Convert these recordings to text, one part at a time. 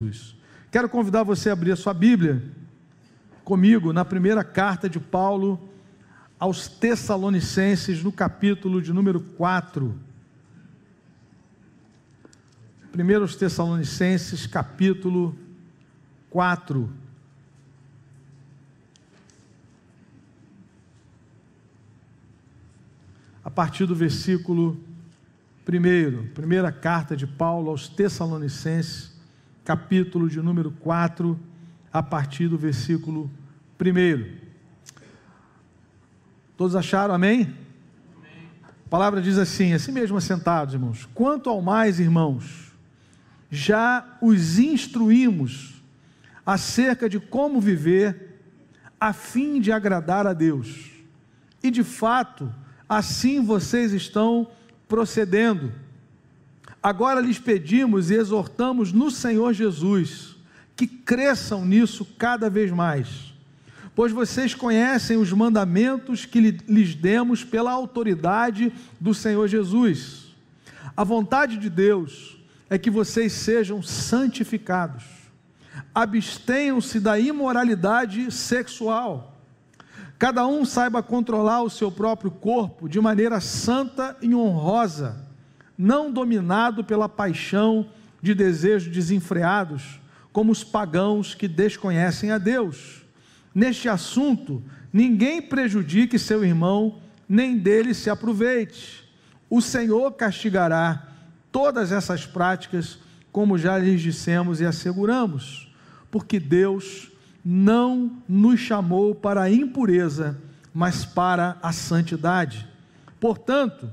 Jesus. Quero convidar você a abrir a sua Bíblia comigo na primeira carta de Paulo aos Tessalonicenses, no capítulo de número 4. Primeiro aos Tessalonicenses, capítulo 4. A partir do versículo 1, primeira carta de Paulo aos Tessalonicenses, capítulo de número 4, a partir do versículo 1. Todos acharam, amém? amém? A palavra diz assim, assim mesmo assentados, irmãos. Quanto ao mais, irmãos, já os instruímos acerca de como viver a fim de agradar a Deus. E de fato, assim vocês estão procedendo Agora lhes pedimos e exortamos no Senhor Jesus que cresçam nisso cada vez mais, pois vocês conhecem os mandamentos que lhes demos pela autoridade do Senhor Jesus. A vontade de Deus é que vocês sejam santificados, abstenham-se da imoralidade sexual. Cada um saiba controlar o seu próprio corpo de maneira santa e honrosa não dominado pela paixão de desejos desenfreados, como os pagãos que desconhecem a Deus. Neste assunto, ninguém prejudique seu irmão, nem dele se aproveite. O Senhor castigará todas essas práticas, como já lhes dissemos e asseguramos, porque Deus não nos chamou para a impureza, mas para a santidade. Portanto,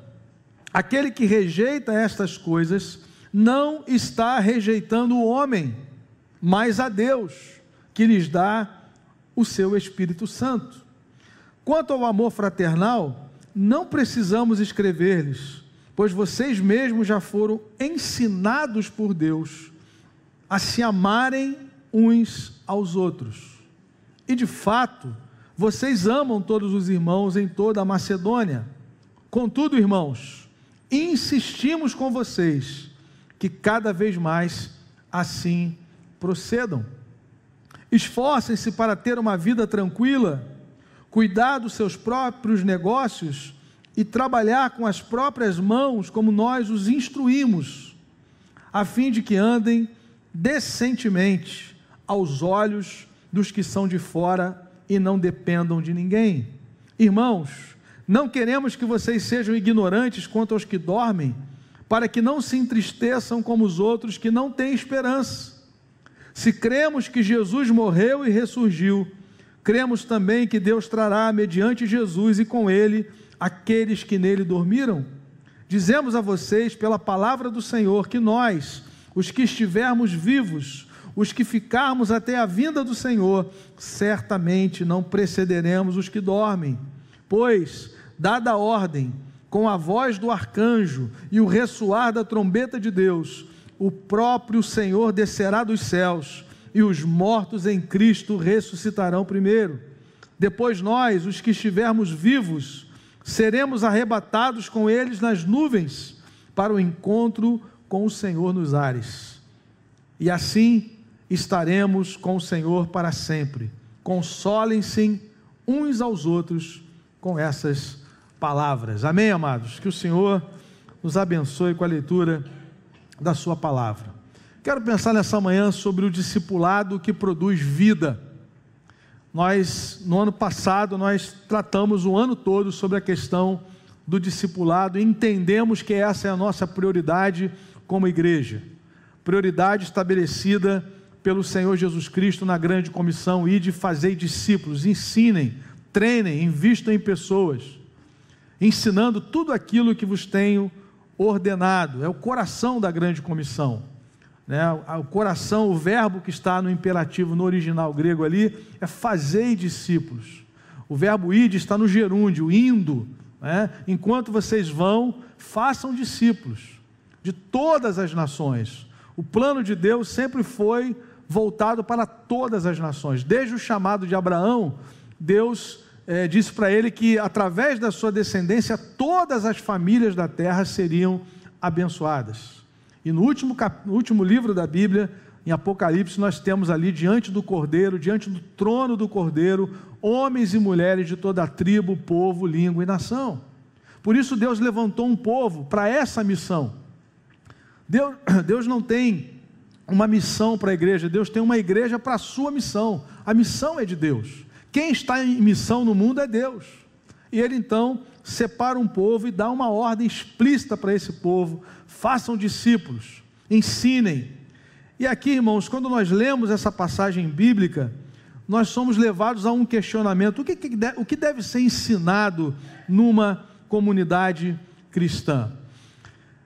Aquele que rejeita estas coisas não está rejeitando o homem, mas a Deus, que lhes dá o seu Espírito Santo. Quanto ao amor fraternal, não precisamos escrever-lhes, pois vocês mesmos já foram ensinados por Deus a se amarem uns aos outros. E de fato, vocês amam todos os irmãos em toda a Macedônia. Contudo, irmãos, insistimos com vocês que cada vez mais assim procedam. Esforcem-se para ter uma vida tranquila, cuidar dos seus próprios negócios e trabalhar com as próprias mãos, como nós os instruímos, a fim de que andem decentemente aos olhos dos que são de fora e não dependam de ninguém. Irmãos, não queremos que vocês sejam ignorantes quanto aos que dormem, para que não se entristeçam como os outros que não têm esperança. Se cremos que Jesus morreu e ressurgiu, cremos também que Deus trará, mediante Jesus e com ele, aqueles que nele dormiram. Dizemos a vocês, pela palavra do Senhor, que nós, os que estivermos vivos, os que ficarmos até a vinda do Senhor, certamente não precederemos os que dormem. Pois dada a ordem, com a voz do arcanjo e o ressoar da trombeta de Deus, o próprio Senhor descerá dos céus e os mortos em Cristo ressuscitarão primeiro. Depois nós, os que estivermos vivos, seremos arrebatados com eles nas nuvens para o encontro com o Senhor nos ares. E assim estaremos com o Senhor para sempre. Consolem-se uns aos outros com essas palavras. Amém, amados? Que o Senhor nos abençoe com a leitura da Sua palavra. Quero pensar nessa manhã sobre o discipulado que produz vida. Nós, no ano passado, nós tratamos o ano todo sobre a questão do discipulado entendemos que essa é a nossa prioridade como igreja. Prioridade estabelecida pelo Senhor Jesus Cristo na grande comissão e de fazer discípulos, ensinem, treinem, invistam em pessoas ensinando tudo aquilo que vos tenho ordenado. É o coração da grande comissão. Né? O coração, o verbo que está no imperativo no original grego ali, é fazer discípulos. O verbo id está no gerúndio, indo. Né? Enquanto vocês vão, façam discípulos de todas as nações. O plano de Deus sempre foi voltado para todas as nações. Desde o chamado de Abraão, Deus é, disse para ele que através da sua descendência todas as famílias da terra seriam abençoadas. E no último, cap... no último livro da Bíblia, em Apocalipse nós temos ali diante do Cordeiro, diante do trono do Cordeiro, homens e mulheres de toda a tribo, povo, língua e nação. Por isso Deus levantou um povo para essa missão. Deus, Deus não tem uma missão para a igreja, Deus tem uma igreja para a sua missão. A missão é de Deus. Quem está em missão no mundo é Deus. E ele então separa um povo e dá uma ordem explícita para esse povo: façam discípulos, ensinem. E aqui, irmãos, quando nós lemos essa passagem bíblica, nós somos levados a um questionamento: o que, o que deve ser ensinado numa comunidade cristã?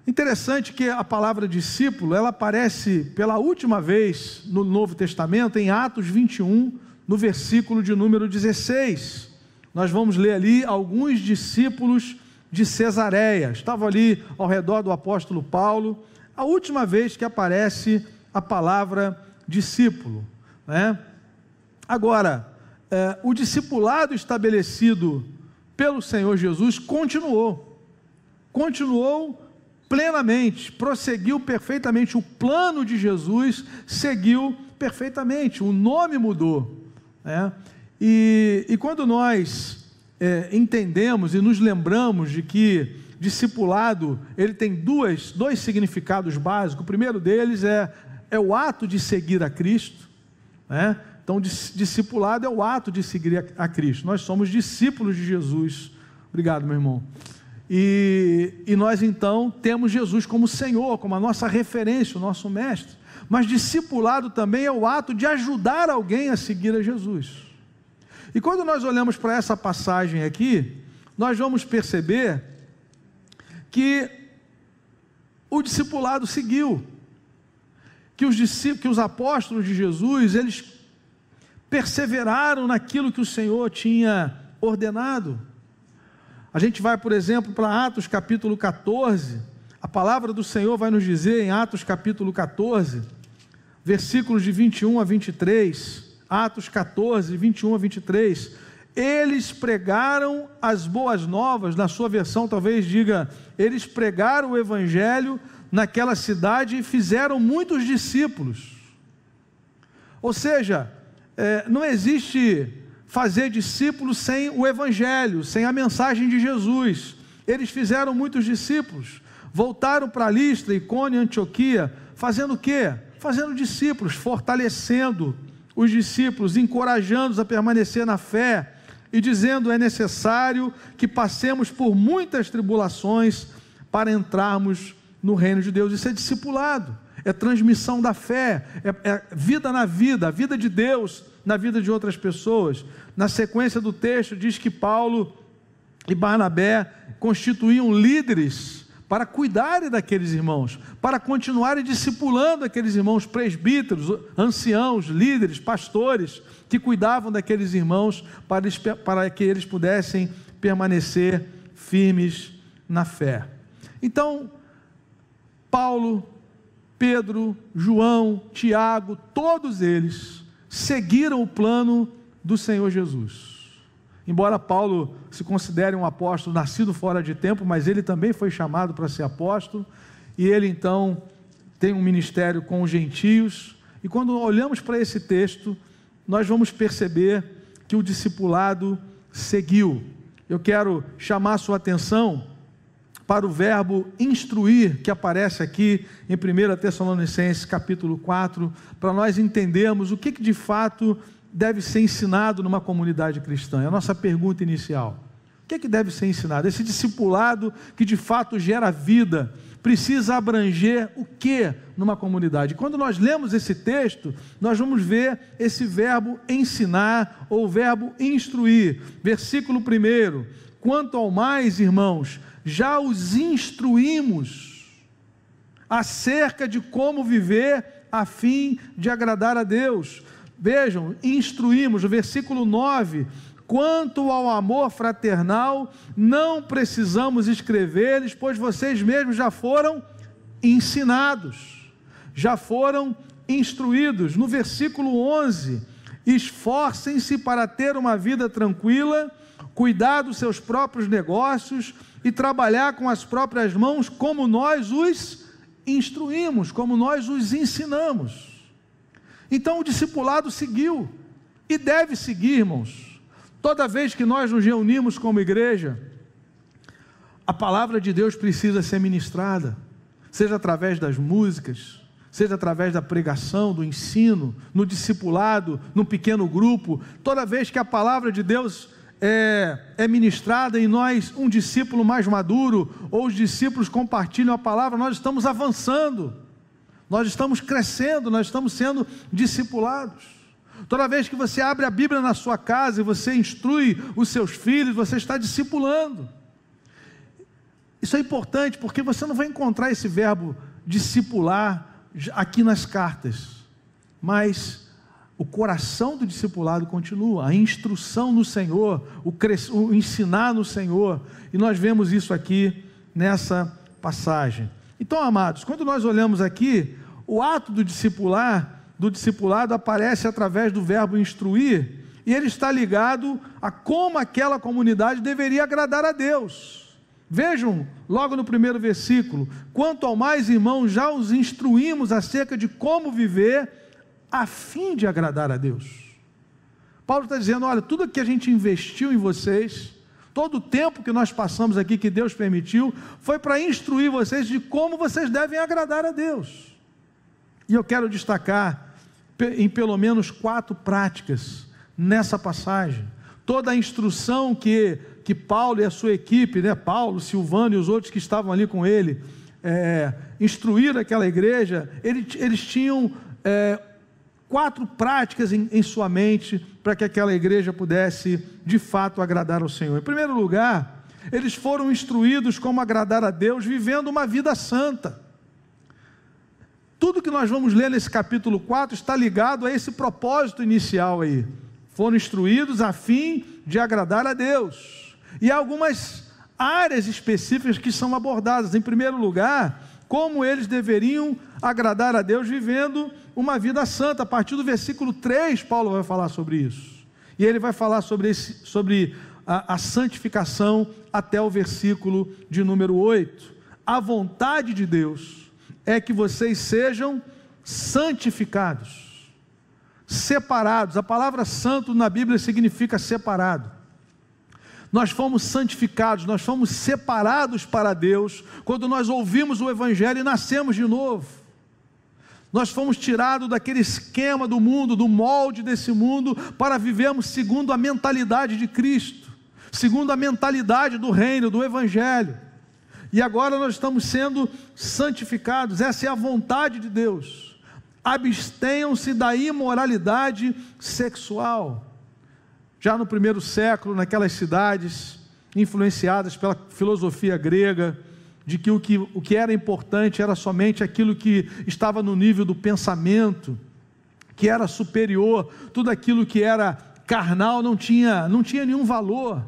Interessante que a palavra discípulo, ela aparece pela última vez no Novo Testamento, em Atos 21, no versículo de número 16. Nós vamos ler ali alguns discípulos de Cesareia, estavam ali ao redor do apóstolo Paulo, a última vez que aparece a palavra discípulo. Né? Agora, é, o discipulado estabelecido pelo Senhor Jesus continuou, continuou plenamente, prosseguiu perfeitamente. O plano de Jesus seguiu perfeitamente, o nome mudou. Né? E, e quando nós é, entendemos e nos lembramos de que discipulado ele tem duas, dois significados básicos, o primeiro deles é, é o ato de seguir a Cristo. Né? Então, discipulado é o ato de seguir a, a Cristo. Nós somos discípulos de Jesus. Obrigado, meu irmão. E, e nós então temos Jesus como Senhor, como a nossa referência, o nosso mestre. Mas discipulado também é o ato de ajudar alguém a seguir a Jesus. E quando nós olhamos para essa passagem aqui, nós vamos perceber que o discipulado seguiu, que os discípulos, que os apóstolos de Jesus, eles perseveraram naquilo que o Senhor tinha ordenado. A gente vai, por exemplo, para Atos capítulo 14. A palavra do Senhor vai nos dizer em Atos capítulo 14, versículos de 21 a 23. Atos 14, 21 a 23. Eles pregaram as boas novas, na sua versão talvez diga, eles pregaram o evangelho naquela cidade e fizeram muitos discípulos. Ou seja, é, não existe fazer discípulos sem o Evangelho, sem a mensagem de Jesus. Eles fizeram muitos discípulos, voltaram para Listra, Icônia, Antioquia, fazendo o quê? Fazendo discípulos, fortalecendo os discípulos, encorajando-os a permanecer na fé e dizendo: é necessário que passemos por muitas tribulações para entrarmos no reino de Deus. Isso é discipulado, é transmissão da fé, é, é vida na vida, a vida de Deus na vida de outras pessoas. Na sequência do texto, diz que Paulo e Barnabé constituíam líderes para cuidarem daqueles irmãos, para continuarem discipulando aqueles irmãos presbíteros, anciãos, líderes, pastores, que cuidavam daqueles irmãos para, para que eles pudessem permanecer firmes na fé. Então, Paulo, Pedro, João, Tiago, todos eles seguiram o plano do Senhor Jesus. Embora Paulo se considere um apóstolo nascido fora de tempo, mas ele também foi chamado para ser apóstolo, e ele então tem um ministério com os gentios. E quando olhamos para esse texto, nós vamos perceber que o discipulado seguiu. Eu quero chamar sua atenção para o verbo instruir, que aparece aqui em 1 Tessalonicenses capítulo 4, para nós entendermos o que, que de fato deve ser ensinado numa comunidade cristã. É a nossa pergunta inicial. O que, que deve ser ensinado? Esse discipulado que de fato gera vida, precisa abranger o que numa comunidade? Quando nós lemos esse texto, nós vamos ver esse verbo ensinar ou verbo instruir. Versículo 1: Quanto ao mais, irmãos, já os instruímos acerca de como viver a fim de agradar a Deus. Vejam, instruímos, no versículo 9: quanto ao amor fraternal, não precisamos escrever-lhes, pois vocês mesmos já foram ensinados, já foram instruídos. No versículo 11: esforcem-se para ter uma vida tranquila, cuidar dos seus próprios negócios e trabalhar com as próprias mãos, como nós os instruímos, como nós os ensinamos. Então o discipulado seguiu e deve seguir, irmãos. Toda vez que nós nos reunimos como igreja, a palavra de Deus precisa ser ministrada, seja através das músicas, seja através da pregação, do ensino, no discipulado, num pequeno grupo. Toda vez que a palavra de Deus é, é ministrada e nós, um discípulo mais maduro, ou os discípulos compartilham a palavra, nós estamos avançando, nós estamos crescendo, nós estamos sendo discipulados. Toda vez que você abre a Bíblia na sua casa e você instrui os seus filhos, você está discipulando. Isso é importante porque você não vai encontrar esse verbo discipular aqui nas cartas, mas o coração do discipulado continua, a instrução no Senhor, o, o ensinar no Senhor, e nós vemos isso aqui nessa passagem. Então, amados, quando nós olhamos aqui, o ato do discipular, do discipulado aparece através do verbo instruir, e ele está ligado a como aquela comunidade deveria agradar a Deus. Vejam, logo no primeiro versículo: quanto ao mais, irmãos, já os instruímos acerca de como viver a fim de agradar a Deus. Paulo está dizendo: olha, tudo que a gente investiu em vocês, todo o tempo que nós passamos aqui, que Deus permitiu, foi para instruir vocês de como vocês devem agradar a Deus. E eu quero destacar em pelo menos quatro práticas nessa passagem. Toda a instrução que que Paulo e a sua equipe, né, Paulo, Silvano e os outros que estavam ali com ele, é, instruíram aquela igreja, eles, eles tinham é, quatro práticas em, em sua mente para que aquela igreja pudesse de fato agradar ao Senhor. Em primeiro lugar, eles foram instruídos como agradar a Deus vivendo uma vida santa. Tudo que nós vamos ler nesse capítulo 4 está ligado a esse propósito inicial aí. Foram instruídos a fim de agradar a Deus. E há algumas áreas específicas que são abordadas. Em primeiro lugar, como eles deveriam agradar a Deus vivendo uma vida santa. A partir do versículo 3, Paulo vai falar sobre isso. E ele vai falar sobre, esse, sobre a, a santificação até o versículo de número 8. A vontade de Deus é que vocês sejam santificados, separados. A palavra santo na Bíblia significa separado. Nós fomos santificados, nós fomos separados para Deus quando nós ouvimos o Evangelho e nascemos de novo. Nós fomos tirados daquele esquema do mundo, do molde desse mundo, para vivermos segundo a mentalidade de Cristo, segundo a mentalidade do reino, do Evangelho. E agora nós estamos sendo santificados, essa é a vontade de Deus. Abstenham-se da imoralidade sexual. Já no primeiro século, naquelas cidades influenciadas pela filosofia grega, de que o, que o que era importante era somente aquilo que estava no nível do pensamento, que era superior, tudo aquilo que era carnal não tinha, não tinha nenhum valor.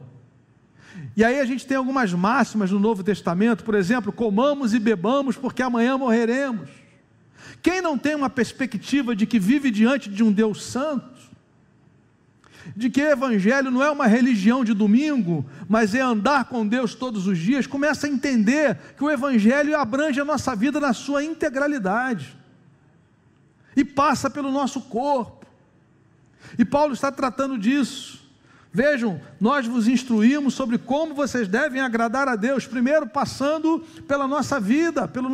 E aí a gente tem algumas máximas no Novo Testamento, por exemplo, comamos e bebamos porque amanhã morreremos. Quem não tem uma perspectiva de que vive diante de um Deus santo, de que evangelho não é uma religião de domingo, mas é andar com Deus todos os dias, começa a entender que o evangelho abrange a nossa vida na sua integralidade e passa pelo nosso corpo. E Paulo está tratando disso. Vejam, nós vos instruímos sobre como vocês devem agradar a Deus, primeiro passando pela nossa vida, pela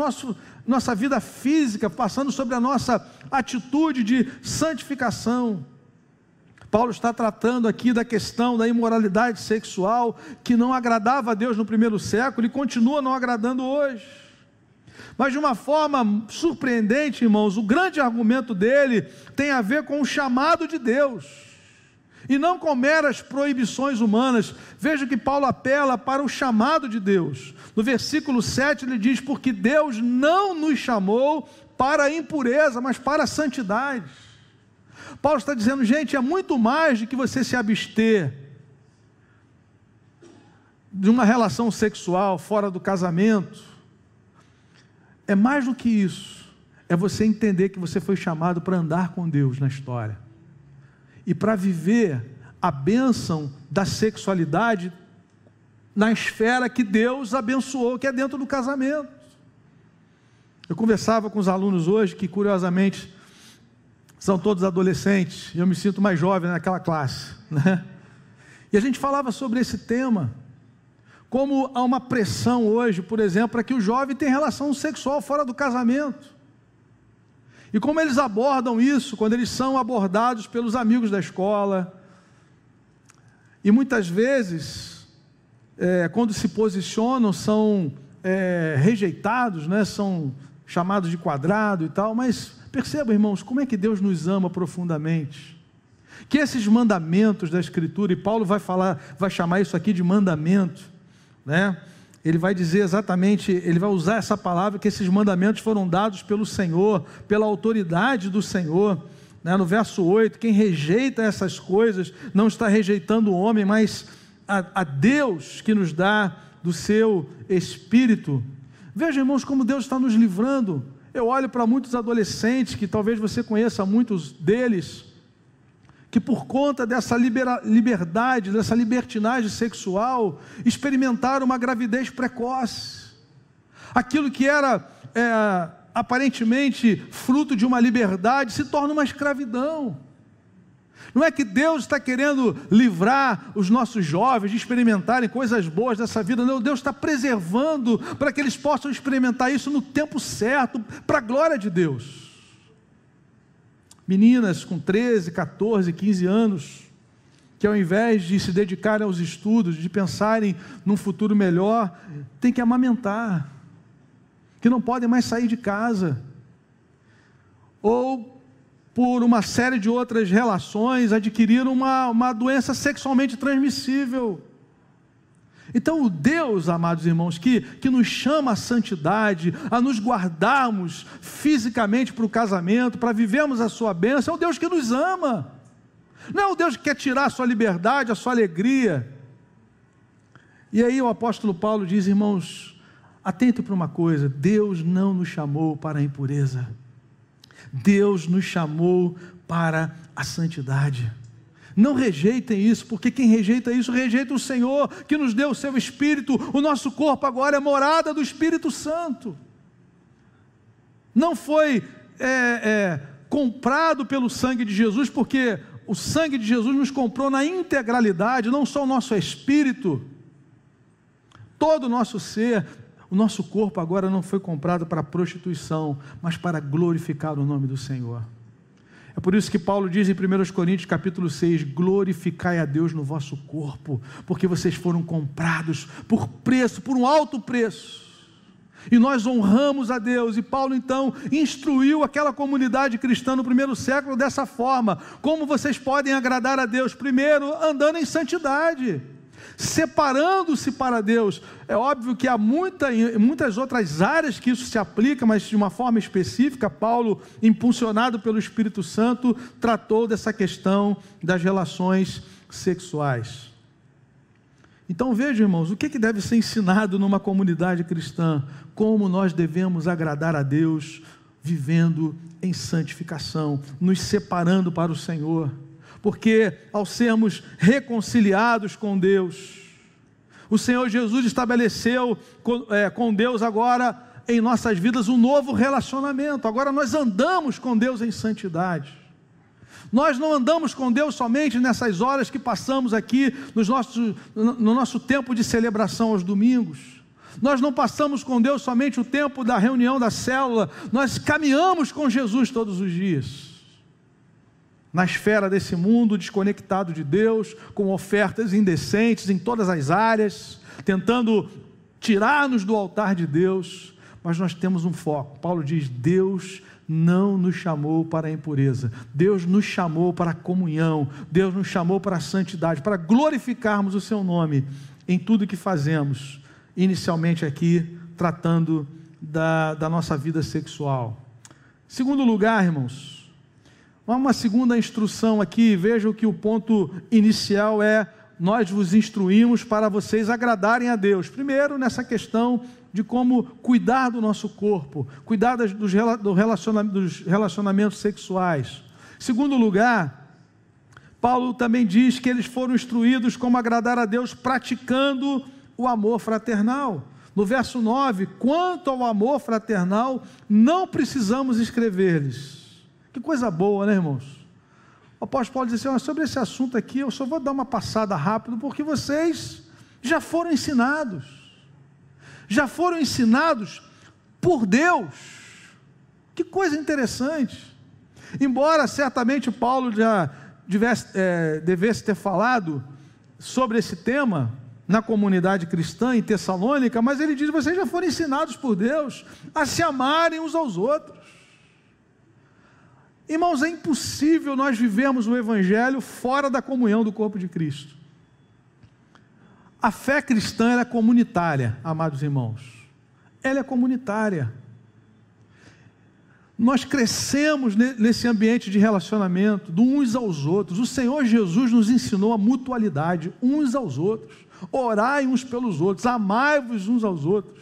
nossa vida física, passando sobre a nossa atitude de santificação. Paulo está tratando aqui da questão da imoralidade sexual que não agradava a Deus no primeiro século e continua não agradando hoje. Mas de uma forma surpreendente, irmãos, o grande argumento dele tem a ver com o chamado de Deus e não com meras proibições humanas. Veja que Paulo apela para o chamado de Deus. No versículo 7 ele diz: Porque Deus não nos chamou para a impureza, mas para a santidade. Paulo está dizendo, gente, é muito mais do que você se abster de uma relação sexual fora do casamento. É mais do que isso. É você entender que você foi chamado para andar com Deus na história e para viver a bênção da sexualidade na esfera que Deus abençoou, que é dentro do casamento. Eu conversava com os alunos hoje que, curiosamente, são todos adolescentes, e eu me sinto mais jovem naquela classe, né? E a gente falava sobre esse tema, como há uma pressão hoje, por exemplo, para que o jovem tenha relação sexual fora do casamento. E como eles abordam isso quando eles são abordados pelos amigos da escola. E muitas vezes, é, quando se posicionam, são é, rejeitados, né? são chamados de quadrado e tal, mas perceba, irmãos, como é que Deus nos ama profundamente. Que esses mandamentos da Escritura, e Paulo vai falar, vai chamar isso aqui de mandamento, né? Ele vai dizer exatamente, ele vai usar essa palavra que esses mandamentos foram dados pelo Senhor, pela autoridade do Senhor. Né? No verso 8, quem rejeita essas coisas não está rejeitando o homem, mas a, a Deus que nos dá do seu espírito. Veja, irmãos, como Deus está nos livrando. Eu olho para muitos adolescentes, que talvez você conheça muitos deles, que por conta dessa libera, liberdade, dessa libertinagem sexual, experimentaram uma gravidez precoce. Aquilo que era é, aparentemente fruto de uma liberdade se torna uma escravidão. Não é que Deus está querendo livrar os nossos jovens de experimentarem coisas boas dessa vida, não. Deus está preservando para que eles possam experimentar isso no tempo certo, para a glória de Deus. Meninas com 13, 14, 15 anos, que ao invés de se dedicarem aos estudos, de pensarem num futuro melhor, tem que amamentar, que não podem mais sair de casa. Ou por uma série de outras relações, adquiriram uma, uma doença sexualmente transmissível. Então, o Deus, amados irmãos, que, que nos chama à santidade, a nos guardarmos fisicamente para o casamento, para vivermos a sua bênção, é o Deus que nos ama. Não é o Deus que quer tirar a sua liberdade, a sua alegria. E aí o apóstolo Paulo diz, irmãos, atente para uma coisa: Deus não nos chamou para a impureza. Deus nos chamou para a santidade. Não rejeitem isso, porque quem rejeita isso, rejeita o Senhor que nos deu o seu Espírito. O nosso corpo agora é morada do Espírito Santo. Não foi é, é, comprado pelo sangue de Jesus, porque o sangue de Jesus nos comprou na integralidade, não só o nosso espírito, todo o nosso ser, o nosso corpo agora não foi comprado para prostituição, mas para glorificar o nome do Senhor. É por isso que Paulo diz em 1 Coríntios capítulo 6: glorificai a Deus no vosso corpo, porque vocês foram comprados por preço, por um alto preço. E nós honramos a Deus. E Paulo então instruiu aquela comunidade cristã no primeiro século dessa forma: como vocês podem agradar a Deus? Primeiro, andando em santidade separando-se para Deus. É óbvio que há muita, muitas outras áreas que isso se aplica, mas de uma forma específica, Paulo, impulsionado pelo Espírito Santo, tratou dessa questão das relações sexuais. Então veja, irmãos, o que, que deve ser ensinado numa comunidade cristã? Como nós devemos agradar a Deus vivendo em santificação, nos separando para o Senhor porque ao sermos reconciliados com Deus, o Senhor Jesus estabeleceu é, com Deus agora em nossas vidas um novo relacionamento. Agora nós andamos com Deus em santidade. Nós não andamos com Deus somente nessas horas que passamos aqui nos nossos, no nosso tempo de celebração aos domingos. Nós não passamos com Deus somente o tempo da reunião da célula, nós caminhamos com Jesus todos os dias na esfera desse mundo, desconectado de Deus, com ofertas indecentes em todas as áreas, tentando tirar-nos do altar de Deus, mas nós temos um foco. Paulo diz: Deus não nos chamou para a impureza, Deus nos chamou para a comunhão, Deus nos chamou para a santidade, para glorificarmos o Seu nome em tudo que fazemos, inicialmente aqui, tratando da, da nossa vida sexual. Segundo lugar, irmãos, Uma segunda instrução aqui, vejam que o ponto inicial é: nós vos instruímos para vocês agradarem a Deus. Primeiro, nessa questão de como cuidar do nosso corpo, cuidar dos, dos relacionamentos sexuais. Segundo lugar, Paulo também diz que eles foram instruídos como agradar a Deus praticando o amor fraternal. No verso 9, quanto ao amor fraternal, não precisamos escrever-lhes Que coisa boa, né, irmãos? O apóstolo Paulo diz assim: sobre esse assunto aqui, eu só vou dar uma passada rápido, porque vocês já foram ensinados. Já foram ensinados por Deus. Que coisa interessante. Embora certamente Paulo já devesse, é, devesse ter falado sobre esse tema na comunidade cristã em Tessalônica, mas ele diz: vocês já foram ensinados por Deus a se amarem uns aos outros. Irmãos, é impossível nós vivermos o Evangelho fora da comunhão do corpo de Cristo. A fé cristã é comunitária, amados irmãos. Ela é comunitária. Nós crescemos nesse ambiente de relacionamento, de uns aos outros. O Senhor Jesus nos ensinou a mutualidade, uns aos outros. Orai uns pelos outros, amai-vos uns aos outros.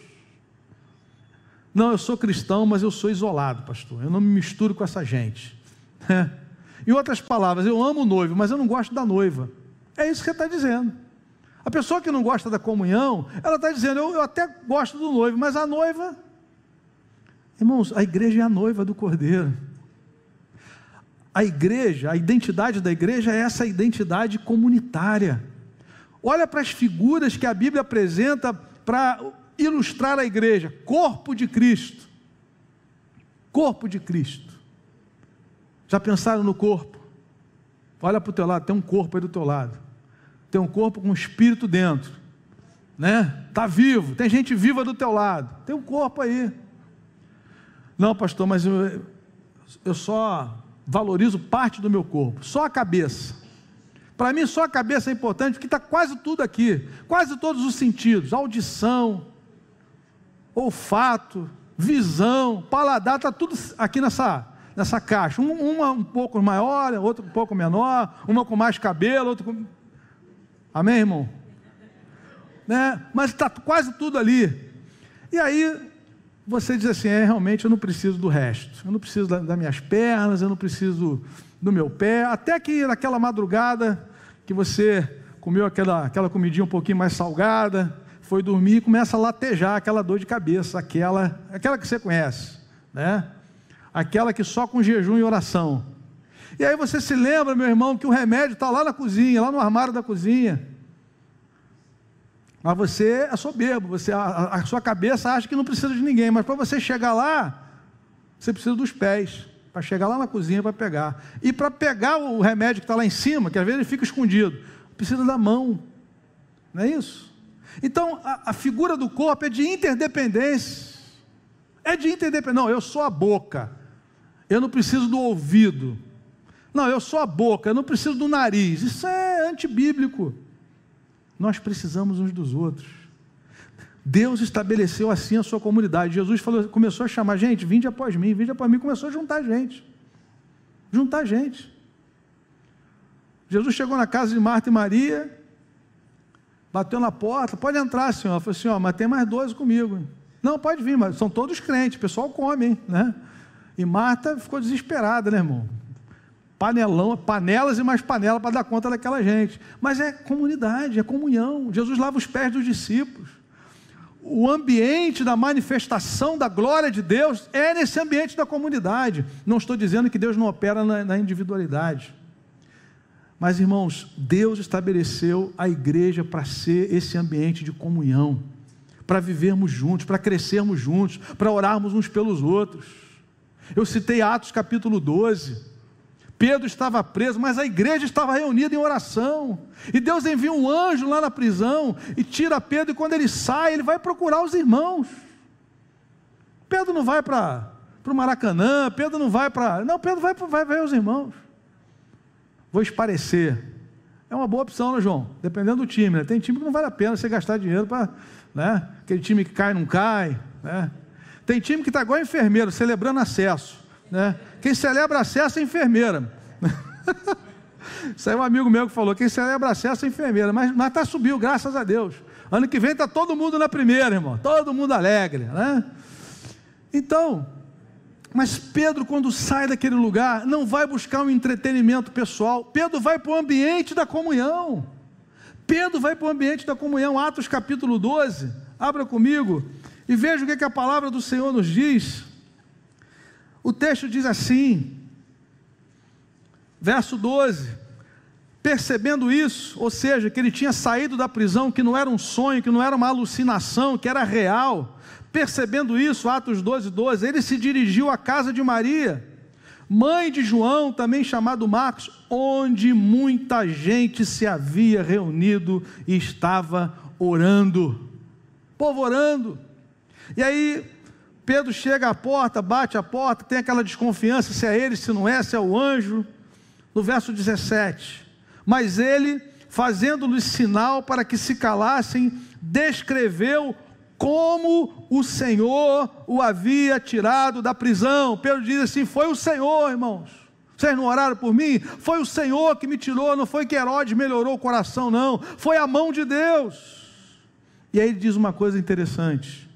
Não, eu sou cristão, mas eu sou isolado, pastor. Eu não me misturo com essa gente. É. Em outras palavras, eu amo o noivo, mas eu não gosto da noiva. É isso que ele está dizendo. A pessoa que não gosta da comunhão, ela está dizendo, eu, eu até gosto do noivo, mas a noiva. Irmãos, a igreja é a noiva do cordeiro. A igreja, a identidade da igreja é essa identidade comunitária. Olha para as figuras que a Bíblia apresenta para ilustrar a igreja: corpo de Cristo. Corpo de Cristo. Já pensaram no corpo? Olha para o teu lado, tem um corpo aí do teu lado. Tem um corpo com um espírito dentro. Né? Está vivo, tem gente viva do teu lado. Tem um corpo aí. Não, pastor, mas eu, eu só valorizo parte do meu corpo, só a cabeça. Para mim, só a cabeça é importante, porque está quase tudo aqui, quase todos os sentidos: audição, olfato, visão, paladar, está tudo aqui nessa, nessa caixa. Uma um pouco maior, outra um pouco menor, uma com mais cabelo, outra com. Amém, irmão? Né? Mas está quase tudo ali. E aí você diz assim: é, realmente eu não preciso do resto. Eu não preciso das minhas pernas, eu não preciso do meu pé. Até que naquela madrugada que você comeu aquela, aquela comidinha um pouquinho mais salgada, foi dormir e começa a latejar aquela dor de cabeça, aquela, aquela que você conhece, né? aquela que só com jejum e oração. E aí você se lembra, meu irmão, que o remédio está lá na cozinha, lá no armário da cozinha. Mas você é soberbo, você, a, a sua cabeça acha que não precisa de ninguém, mas para você chegar lá, você precisa dos pés, para chegar lá na cozinha para pegar. E para pegar o remédio que está lá em cima, que às vezes ele fica escondido, precisa da mão. Não é isso? Então, a, a figura do corpo é de interdependência. É de interdependência. Não, eu sou a boca. Eu não preciso do ouvido. Não, eu sou a boca, eu não preciso do nariz. Isso é antibíblico. Nós precisamos uns dos outros. Deus estabeleceu assim a sua comunidade. Jesus falou, começou a chamar gente, vinde após mim, vinde após mim, começou a juntar gente. Juntar gente. Jesus chegou na casa de Marta e Maria, bateu na porta, pode entrar, senhor. Assim: ó, mas tem mais dois comigo. Não, pode vir, mas são todos crentes, o pessoal come, hein, né? E Marta ficou desesperada, né, irmão? Panelão, panelas e mais panelas para dar conta daquela gente. Mas é comunidade, é comunhão. Jesus lava os pés dos discípulos. O ambiente da manifestação da glória de Deus é nesse ambiente da comunidade. Não estou dizendo que Deus não opera na, na individualidade. Mas, irmãos, Deus estabeleceu a igreja para ser esse ambiente de comunhão, para vivermos juntos, para crescermos juntos, para orarmos uns pelos outros. Eu citei Atos capítulo 12. Pedro estava preso, mas a igreja estava reunida em oração. E Deus envia um anjo lá na prisão e tira Pedro, e quando ele sai, ele vai procurar os irmãos. Pedro não vai para o Maracanã, Pedro não vai para. Não, Pedro vai, vai ver os irmãos. Vou esparecer. É uma boa opção, né, João? Dependendo do time. Né? Tem time que não vale a pena você gastar dinheiro para. Né? Aquele time que cai, não cai. Né? Tem time que está igual enfermeiro, celebrando acesso. Né? Quem celebra acesso é enfermeira. Isso aí é um amigo meu que falou: quem celebra acesso é enfermeira. Mas está subiu, graças a Deus. Ano que vem está todo mundo na primeira, irmão. Todo mundo alegre. Né? Então, mas Pedro, quando sai daquele lugar, não vai buscar um entretenimento pessoal. Pedro vai para o ambiente da comunhão. Pedro vai para o ambiente da comunhão. Atos capítulo 12. Abra comigo. E veja o que, que a palavra do Senhor nos diz. O texto diz assim: Verso 12. Percebendo isso, ou seja, que ele tinha saído da prisão, que não era um sonho, que não era uma alucinação, que era real. Percebendo isso, Atos 12, 12, ele se dirigiu à casa de Maria, mãe de João, também chamado Marcos, onde muita gente se havia reunido e estava orando. Povo orando. E aí Pedro chega à porta, bate a porta, tem aquela desconfiança se é ele, se não é, se é o anjo. No verso 17: Mas ele, fazendo-lhes sinal para que se calassem, descreveu como o Senhor o havia tirado da prisão. Pedro diz assim: Foi o Senhor, irmãos. Vocês não oraram por mim? Foi o Senhor que me tirou, não foi que Herodes melhorou o coração, não. Foi a mão de Deus. E aí ele diz uma coisa interessante.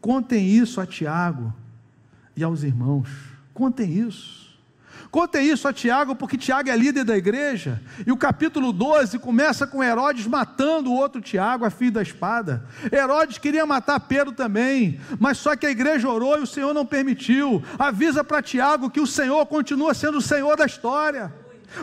Contem isso a Tiago e aos irmãos. Contem isso. Contem isso a Tiago, porque Tiago é líder da igreja. E o capítulo 12 começa com Herodes matando o outro Tiago, a filha da espada. Herodes queria matar Pedro também, mas só que a igreja orou e o Senhor não permitiu. Avisa para Tiago que o Senhor continua sendo o Senhor da história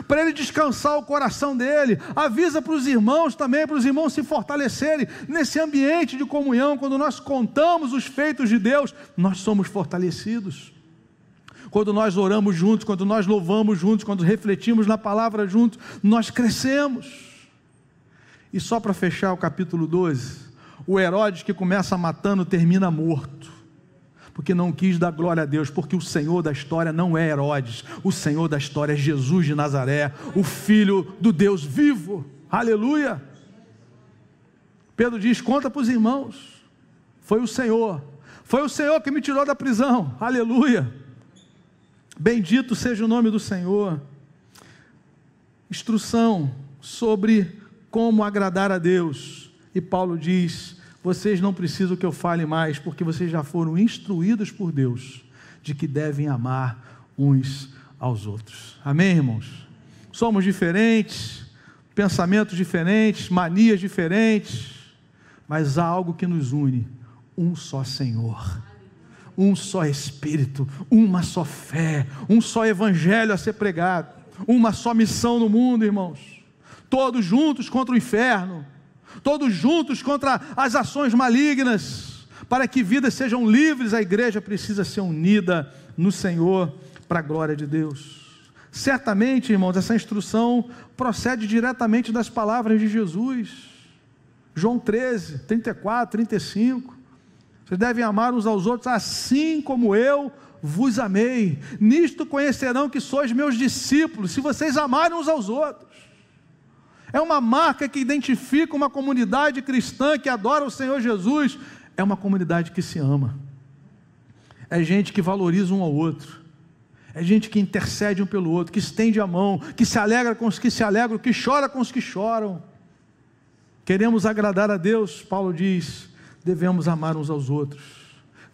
para ele descansar o coração dele. Avisa para os irmãos também, para os irmãos se fortalecerem nesse ambiente de comunhão. Quando nós contamos os feitos de Deus, nós somos fortalecidos. Quando nós oramos juntos, quando nós louvamos juntos, quando refletimos na palavra juntos, nós crescemos. E só para fechar o capítulo 12, o Herodes que começa matando termina morto porque não quis dar glória a Deus, porque o Senhor da história não é Herodes, o Senhor da história é Jesus de Nazaré, o Filho do Deus vivo. Aleluia! Pedro diz: conta para os irmãos, foi o Senhor, foi o Senhor que me tirou da prisão, aleluia! Bendito seja o nome do Senhor. Instrução sobre como agradar a Deus. E Paulo diz: vocês não precisam que eu fale mais, porque vocês já foram instruídos por Deus de que devem amar uns aos outros. Amém, irmãos? Somos diferentes, pensamentos diferentes, manias diferentes, mas há algo que nos une: um só Senhor um só Espírito, uma só fé, um só Evangelho a ser pregado, uma só missão no mundo, irmãos. Todos juntos contra o inferno, todos juntos contra as ações malignas, para que vidas sejam livres, a igreja precisa ser unida no Senhor, para a glória de Deus. Certamente, irmãos, essa instrução procede diretamente das palavras de Jesus. João 13, 34, 35. Vocês devem amar uns aos outros assim como eu vos amei. Nisto conhecerão que sois meus discípulos, se vocês amarem uns aos outros. É uma marca que identifica uma comunidade cristã que adora o Senhor Jesus. É uma comunidade que se ama. É gente que valoriza um ao outro. É gente que intercede um pelo outro, que estende a mão, que se alegra com os que se alegram, que chora com os que choram. Queremos agradar a Deus, Paulo diz, devemos amar uns aos outros,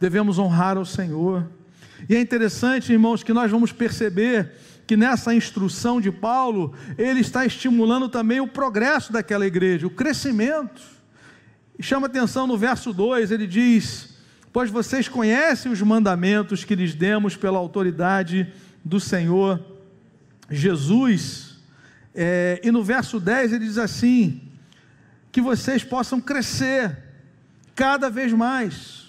devemos honrar ao Senhor. E é interessante, irmãos, que nós vamos perceber que nessa instrução de Paulo, ele está estimulando também o progresso daquela igreja, o crescimento. E chama atenção no verso 2, ele diz: Pois vocês conhecem os mandamentos que lhes demos pela autoridade do Senhor Jesus. É, e no verso 10 ele diz assim: Que vocês possam crescer cada vez mais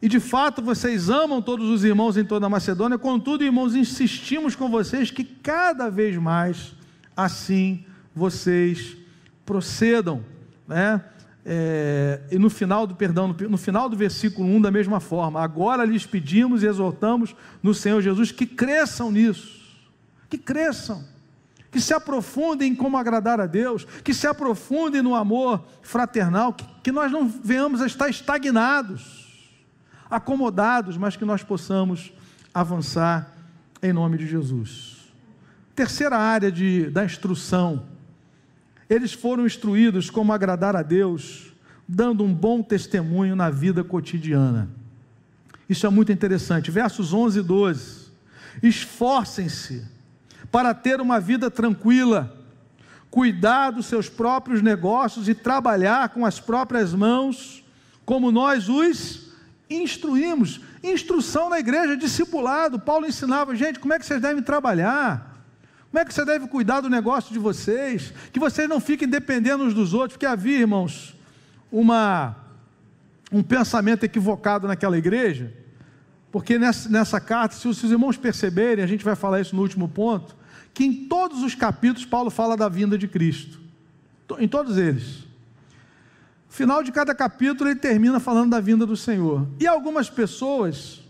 e de fato vocês amam todos os irmãos em toda a Macedônia, contudo, irmãos, insistimos com vocês que cada vez mais assim vocês procedam, né? É, e no final do perdão, no, final do versículo 1, da mesma forma, agora lhes pedimos e exortamos no Senhor Jesus que cresçam nisso, que cresçam, que se aprofundem em como agradar a Deus, que se aprofundem no amor fraternal, que, que nós não venhamos a estar estagnados acomodados, mas que nós possamos avançar em nome de Jesus. Terceira área de, da instrução. Eles foram instruídos como agradar a Deus, dando um bom testemunho na vida cotidiana. Isso é muito interessante. Versos 11 e 12. Esforcem-se para ter uma vida tranquila, cuidar dos seus próprios negócios e trabalhar com as próprias mãos, como nós os instruímos. Instrução na igreja, discipulado. Paulo ensinava, gente, como é que vocês devem trabalhar? Como é que você deve cuidar do negócio de vocês? Que vocês não fiquem dependendo uns dos outros, porque havia, irmãos, uma, um pensamento equivocado naquela igreja, porque nessa, nessa carta, se os, irmãos perceberem, a gente vai falar isso no último ponto, que em todos os capítulos Paulo fala da vinda de Cristo, em todos eles. Final de cada capítulo ele termina falando da vinda do Senhor. E algumas pessoas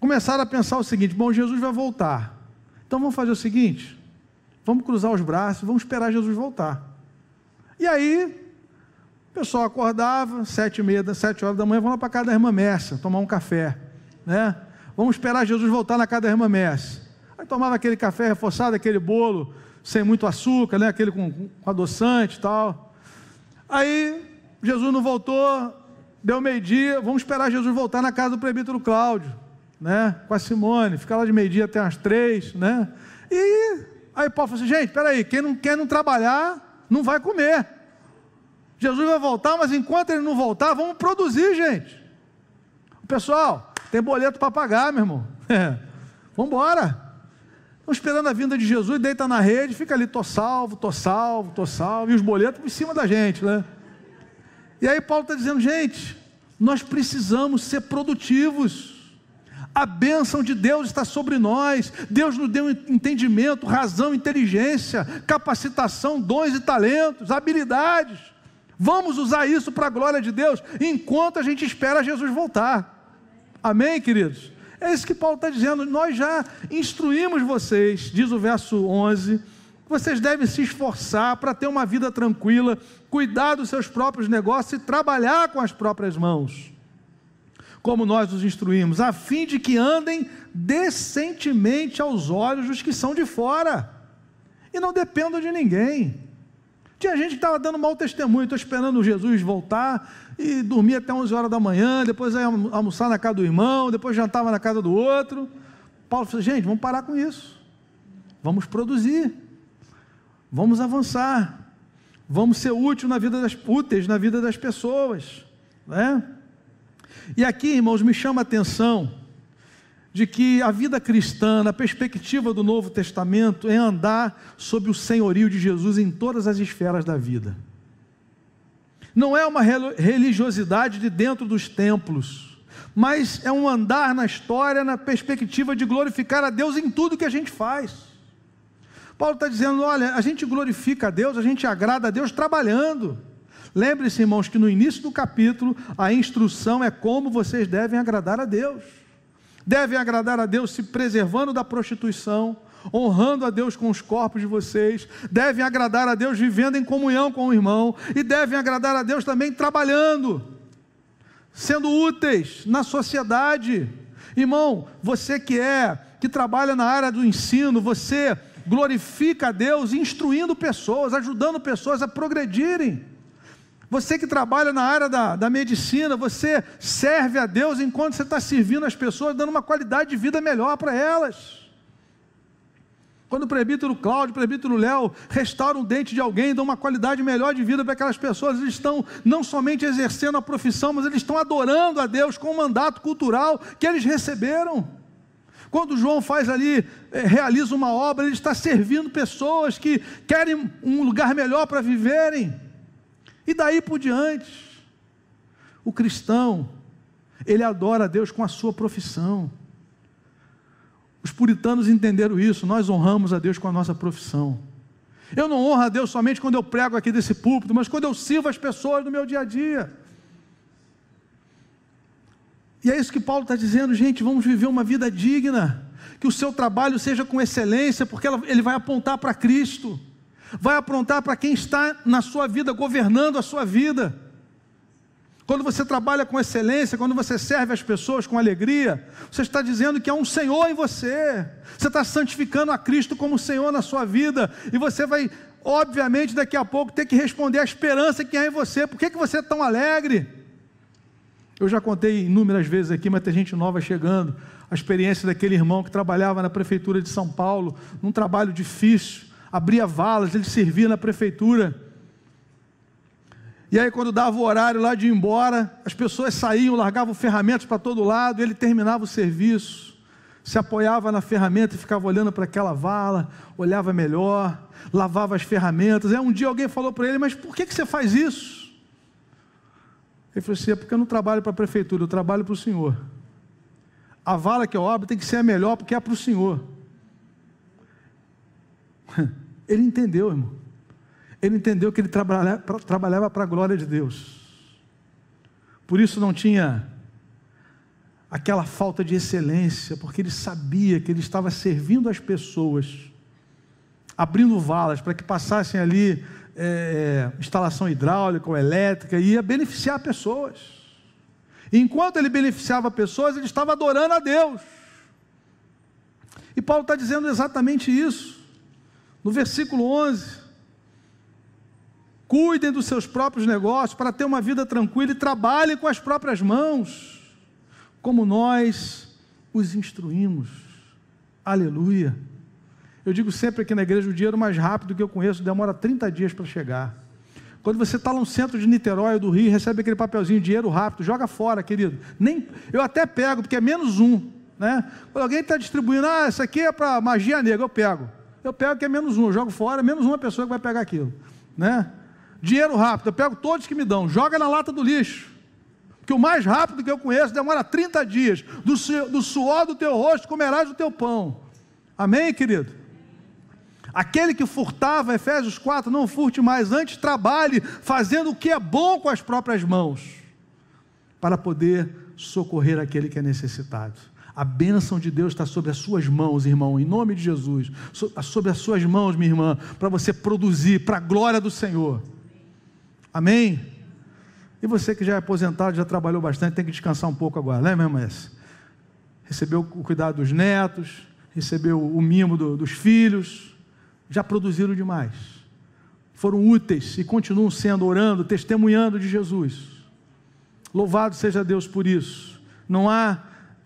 começaram a pensar o seguinte: bom, Jesus vai voltar. Então vamos fazer o seguinte: vamos cruzar os braços, vamos esperar Jesus voltar. E aí, o pessoal acordava, sete e meia, sete horas da manhã, vamos lá para casa da irmã Mércia, tomar um café. Né? Vamos esperar Jesus voltar na casa da irmã Mércia. Aí tomava aquele café reforçado, aquele bolo sem muito açúcar, né? aquele com, com adoçante e tal. Aí, Jesus não voltou, deu meio-dia, vamos esperar Jesus voltar na casa do presbítero Cláudio né, com a Simone, fica lá de meio-dia até umas três, né? E aí Paulo falou assim: gente, peraí, quem não quer não trabalhar, não vai comer. Jesus vai voltar, mas enquanto ele não voltar, vamos produzir, gente. Pessoal, tem boleto para pagar, meu irmão. É. Vamos embora. Estão esperando a vinda de Jesus, deita na rede, fica ali, tô salvo, tô salvo, tô salvo, e os boletos em cima da gente, né? E aí Paulo está dizendo, gente, nós precisamos ser produtivos. A bênção de Deus está sobre nós. Deus nos deu entendimento, razão, inteligência, capacitação, dons e talentos, habilidades. Vamos usar isso para a glória de Deus, enquanto a gente espera Jesus voltar. Amém, queridos? É isso que Paulo está dizendo. Nós já instruímos vocês, diz o verso 11, vocês devem se esforçar para ter uma vida tranquila, cuidar dos seus próprios negócios e trabalhar com as próprias mãos como nós os instruímos, a fim de que andem decentemente aos olhos dos que são de fora e não dependam de ninguém. Tinha gente que estava dando mau testemunho, estou esperando Jesus voltar e dormia até 11 horas da manhã, depois ia almoçar na casa do irmão, depois jantava na casa do outro. Paulo falou: gente, vamos parar com isso, vamos produzir, vamos avançar, vamos ser úteis na vida das, úteis na vida das pessoas, né? E aqui, irmãos, me chama a atenção de que a vida cristã, na perspectiva do Novo Testamento, é andar sob o senhorio de Jesus em todas as esferas da vida. Não é uma religiosidade de dentro dos templos, mas é um andar na história na perspectiva de glorificar a Deus em tudo que a gente faz. Paulo está dizendo: olha, a gente glorifica a Deus, a gente agrada a Deus trabalhando. Lembre-se, irmãos, que no início do capítulo a instrução é como vocês devem agradar a Deus. Devem agradar a Deus se preservando da prostituição, honrando a Deus com os corpos de vocês, devem agradar a Deus vivendo em comunhão com o irmão, e devem agradar a Deus também trabalhando, sendo úteis na sociedade. Irmão, você que é, que trabalha na área do ensino, você glorifica a Deus instruindo pessoas, ajudando pessoas a progredirem. Você que trabalha na área da, da medicina, você serve a Deus enquanto você está servindo as pessoas, dando uma qualidade de vida melhor para elas. Quando o presbítero Cláudio, o presbítero Léo restauram um dente de alguém, dão uma qualidade melhor de vida para aquelas pessoas, eles estão não somente exercendo a profissão, mas eles estão adorando a Deus com o mandato cultural que eles receberam. Quando João faz ali, eh, realiza uma obra, ele está servindo pessoas que querem um lugar melhor para viverem. E daí por diante, o cristão, ele adora a Deus com a sua profissão. Os puritanos entenderam isso, nós honramos a Deus com a nossa profissão. Eu não honro a Deus somente quando eu prego aqui desse púlpito, mas quando eu sirvo as pessoas no meu dia a dia. E é isso que Paulo está dizendo, gente, vamos viver uma vida digna, que o seu trabalho seja com excelência, porque ele vai apontar para Cristo vai aprontar para quem está na sua vida, governando a sua vida. Quando você trabalha com excelência, quando você serve as pessoas com alegria, você está dizendo que há um Senhor em você. Você está santificando a Cristo como Senhor na sua vida. E você vai, obviamente, daqui a pouco ter que responder à esperança que há em você. Por que, que você é tão alegre? Eu já contei inúmeras vezes aqui, mas tem gente nova chegando. A experiência daquele irmão que trabalhava na prefeitura de São Paulo, num trabalho difícil abria valas, ele servia na prefeitura. E aí, quando dava o horário lá de ir embora, as pessoas saíam, largavam ferramentas para todo lado, ele terminava o serviço, se apoiava na ferramenta e ficava olhando para aquela vala, olhava melhor, lavava as ferramentas. Aí um dia alguém falou para ele: Mas por que, que você faz isso? Ele falou assim: É porque eu não trabalho para a prefeitura, eu trabalho para o senhor. A vala que eu abro tem que ser a melhor porque é para o senhor. Ele entendeu, irmão. Ele entendeu que ele trabalhava para a glória de Deus. Por isso não tinha aquela falta de excelência, porque ele sabia que ele estava servindo as pessoas, abrindo valas para que passassem ali é, instalação hidráulica ou elétrica, e ia beneficiar pessoas. E enquanto ele beneficiava pessoas, ele estava adorando a Deus. E Paulo está dizendo exatamente isso. No versículo 11: Cuidem dos seus próprios negócios para ter uma vida tranquila e trabalhem com as próprias mãos como nós os instruímos. Aleluia. Eu digo sempre aqui na igreja: o dinheiro mais rápido que eu conheço demora 30 dias para chegar. Quando você está no centro de Niterói ou do Rio, recebe aquele papelzinho, dinheiro rápido, joga fora, querido. Nem, eu até pego, porque é menos um. Né? Quando alguém está distribuindo, ah, isso aqui é para magia negra, eu pego. Eu pego que é menos um, eu jogo fora, menos uma pessoa que vai pegar aquilo. Né? Dinheiro rápido, eu pego todos que me dão, joga na lata do lixo que o mais rápido que eu conheço demora 30 dias. Do, do suor do teu rosto comerás o teu pão. Amém, querido? Aquele que furtava, Efésios 4, não furte mais, antes trabalhe fazendo o que é bom com as próprias mãos, para poder socorrer aquele que é necessitado. A bênção de Deus está sobre as suas mãos, irmão, em nome de Jesus. Sobre as suas mãos, minha irmã, para você produzir para a glória do Senhor. Amém? E você que já é aposentado, já trabalhou bastante, tem que descansar um pouco agora, né, meu mestre? Recebeu o cuidado dos netos, recebeu o mimo do, dos filhos, já produziram demais. Foram úteis e continuam sendo, orando, testemunhando de Jesus. Louvado seja Deus por isso. Não há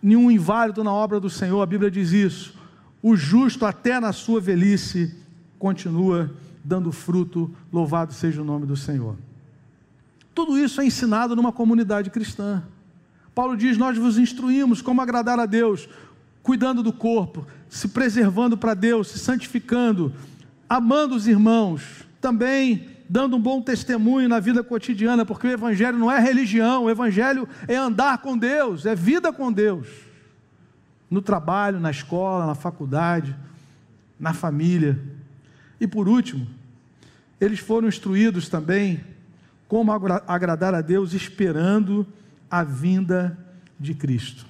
nenhum inválido na obra do Senhor, a Bíblia diz isso. O justo, até na sua velhice, continua dando fruto. Louvado seja o nome do Senhor. Tudo isso é ensinado numa comunidade cristã. Paulo diz: Nós vos instruímos como agradar a Deus, cuidando do corpo, se preservando para Deus, se santificando, amando os irmãos, também dando um bom testemunho na vida cotidiana, porque o Evangelho não é religião, o Evangelho é andar com Deus, é vida com Deus. No trabalho, na escola, na faculdade, na família. E por último, eles foram instruídos também como agradar a Deus esperando a vinda de Cristo.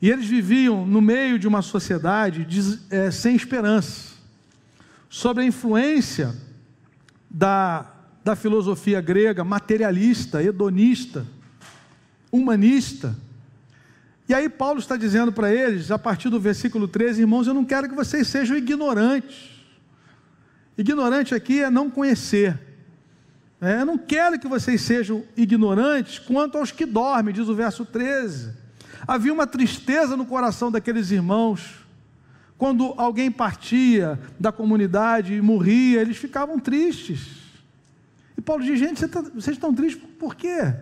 E eles viviam no meio de uma sociedade de, é, sem esperança, sob a influência da, da filosofia grega materialista, hedonista, humanista. E aí Paulo está dizendo para eles, a partir do versículo 13, irmãos, eu não quero que vocês sejam ignorantes. Ignorante aqui é não conhecer. É, eu não quero que vocês sejam ignorantes quanto aos que dormem, diz o verso 13. Havia uma tristeza no coração daqueles irmãos. Quando alguém partia da comunidade e morria, eles ficavam tristes. E Paulo diz: gente, tá, vocês estão tristes por quê?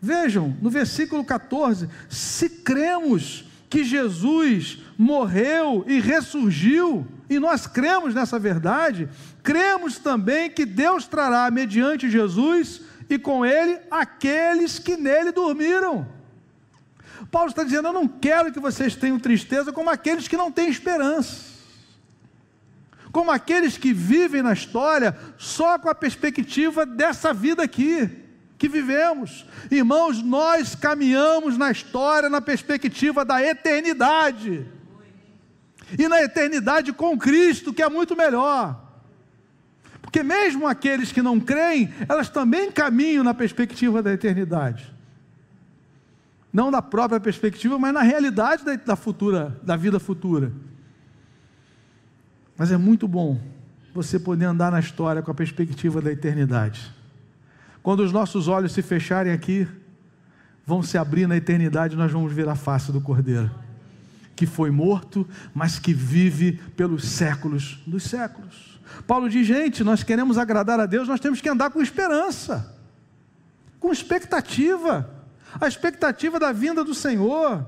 Vejam, no versículo 14: se cremos que Jesus morreu e ressurgiu, e nós cremos nessa verdade, cremos também que Deus trará mediante Jesus e com ele aqueles que nele dormiram. Paulo está dizendo: Eu não quero que vocês tenham tristeza como aqueles que não têm esperança, como aqueles que vivem na história só com a perspectiva dessa vida aqui que vivemos. Irmãos, nós caminhamos na história na perspectiva da eternidade. E na eternidade com Cristo, que é muito melhor. Porque mesmo aqueles que não creem, elas também caminham na perspectiva da eternidade. Não da própria perspectiva, mas na realidade da, da futura, da vida futura. Mas é muito bom você poder andar na história com a perspectiva da eternidade. Quando os nossos olhos se fecharem aqui, vão se abrir na eternidade, nós vamos ver a face do Cordeiro, que foi morto, mas que vive pelos séculos dos séculos. Paulo diz: gente, nós queremos agradar a Deus, nós temos que andar com esperança, com expectativa, a expectativa da vinda do Senhor.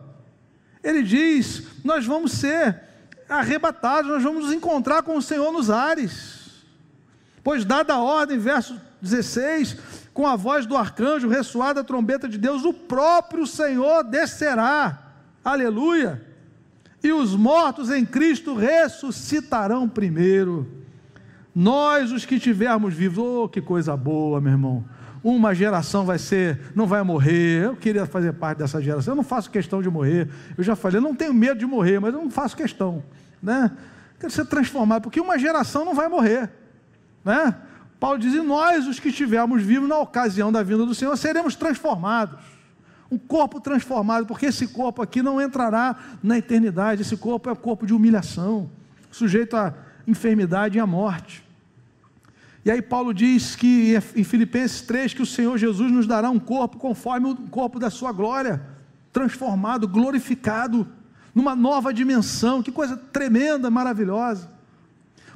Ele diz: nós vamos ser arrebatados, nós vamos nos encontrar com o Senhor nos ares. Pois, dada a ordem, verso 16, com a voz do arcanjo, ressoada a trombeta de Deus, o próprio Senhor descerá. Aleluia! E os mortos em Cristo ressuscitarão primeiro. Nós, os que tivermos vivos, oh, que coisa boa, meu irmão. Uma geração vai ser, não vai morrer. Eu queria fazer parte dessa geração. Eu não faço questão de morrer. Eu já falei, eu não tenho medo de morrer, mas eu não faço questão, né? Quero ser transformado, porque uma geração não vai morrer, né? Paulo diz: e nós, os que estivermos vivos na ocasião da vinda do Senhor, seremos transformados. Um corpo transformado, porque esse corpo aqui não entrará na eternidade. Esse corpo é um corpo de humilhação, sujeito à enfermidade e à morte. E aí Paulo diz que em Filipenses 3 que o Senhor Jesus nos dará um corpo conforme o corpo da sua glória, transformado, glorificado, numa nova dimensão. Que coisa tremenda, maravilhosa.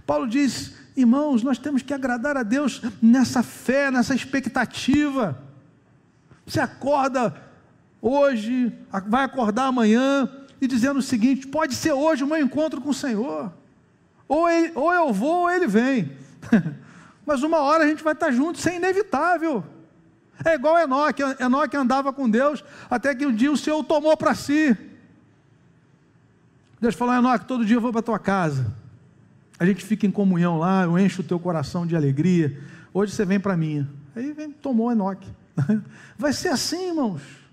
Paulo diz: irmãos, nós temos que agradar a Deus nessa fé, nessa expectativa. Você acorda hoje, vai acordar amanhã e dizendo o seguinte: pode ser hoje o meu encontro com o Senhor. Ou, ele, ou eu vou ou ele vem. Mas uma hora a gente vai estar junto, isso é inevitável. É igual Enoque, Enoque andava com Deus, até que um dia o Senhor o tomou para si. Deus falou, Enoque, todo dia eu vou para tua casa. A gente fica em comunhão lá, eu encho o teu coração de alegria. Hoje você vem para mim. Aí vem, tomou Enoque. Vai ser assim, irmãos.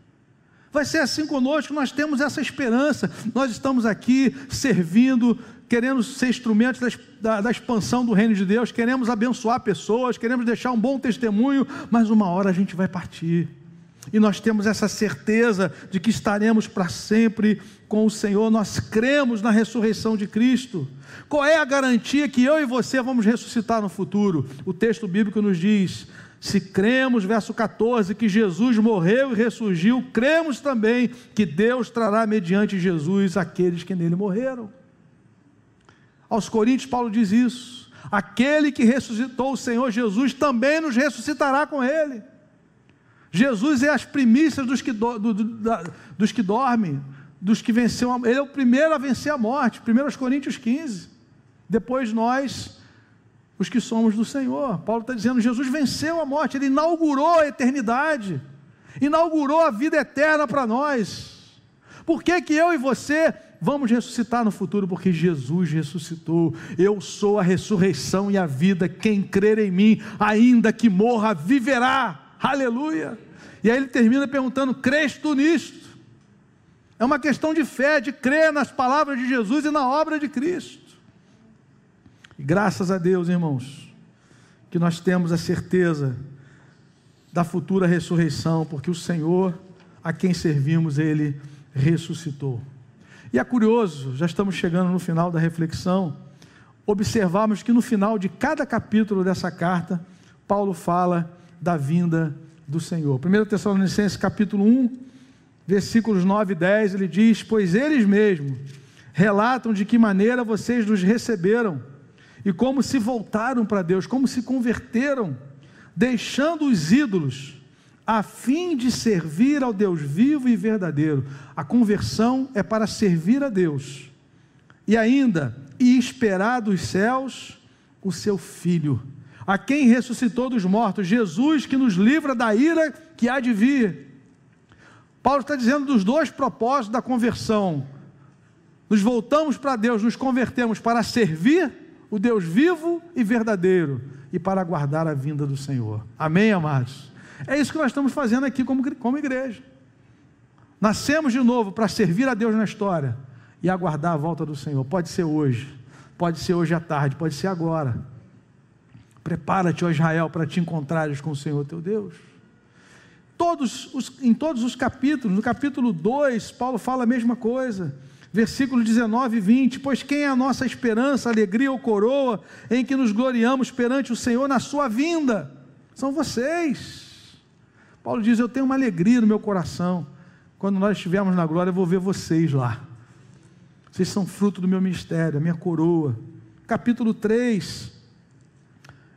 Vai ser assim conosco, nós temos essa esperança. Nós estamos aqui servindo, queremos ser instrumentos da, da, expansão do reino de Deus, queremos abençoar pessoas, queremos deixar um bom testemunho, mas uma hora a gente vai partir. E nós temos essa certeza de que estaremos para sempre com o Senhor, nós cremos na ressurreição de Cristo. Qual é a garantia que eu e você vamos ressuscitar no futuro? O texto bíblico nos diz: se cremos, verso 14, que Jesus morreu e ressurgiu, cremos também que Deus trará mediante Jesus aqueles que nele morreram. Aos Coríntios, Paulo diz isso. Aquele que ressuscitou o Senhor Jesus também nos ressuscitará com ele. Jesus é as primícias dos que, do, do, da, dos que dormem, dos que venceu. A, ele é o primeiro a vencer a morte. 1 Coríntios 15. Depois nós, os que somos do Senhor. Paulo está dizendo: Jesus venceu a morte, ele inaugurou a eternidade, inaugurou a vida eterna para nós. Por que, que eu e você Vamos ressuscitar no futuro, porque Jesus ressuscitou. Eu sou a ressurreição e a vida. Quem crer em mim, ainda que morra, viverá. Aleluia. E aí ele termina perguntando: crês tu nisto? É uma questão de fé, de crer nas palavras de Jesus e na obra de Cristo. Graças a Deus, irmãos, que nós temos a certeza da futura ressurreição, porque o Senhor a quem servimos, ele ressuscitou. E é curioso, já estamos chegando no final da reflexão, observarmos que no final de cada capítulo dessa carta, Paulo fala da vinda do Senhor. 1 Tessalonicenses capítulo 1, versículos 9 e 10, ele diz: Pois eles mesmos relatam de que maneira vocês nos receberam e como se voltaram para Deus, como se converteram, deixando os ídolos a fim de servir ao Deus vivo e verdadeiro. A conversão é para servir a Deus. E ainda, e esperar dos céus o seu Filho, a quem ressuscitou dos mortos, Jesus que nos livra da ira que há de vir. Paulo está dizendo dos dois propósitos da conversão. Nos voltamos para Deus, nos convertemos para servir o Deus vivo e verdadeiro e para aguardar a vinda do Senhor. Amém, amados? É isso que nós estamos fazendo aqui como, como igreja. Nascemos de novo para servir a Deus na história e aguardar a volta do Senhor. Pode ser hoje, pode ser hoje à tarde, pode ser agora. Prepara-te, ó Israel, para te encontrares com o Senhor teu Deus. Todos os, em todos os capítulos, no capítulo 2, Paulo fala a mesma coisa. Versículo 19 e 20: Pois quem é a nossa esperança, alegria ou coroa, em que nos gloriamos perante o Senhor na sua vinda? São vocês. Paulo diz: Eu tenho uma alegria no meu coração. Quando nós estivermos na glória, eu vou ver vocês lá. Vocês são fruto do meu ministério, a minha coroa. Capítulo 3,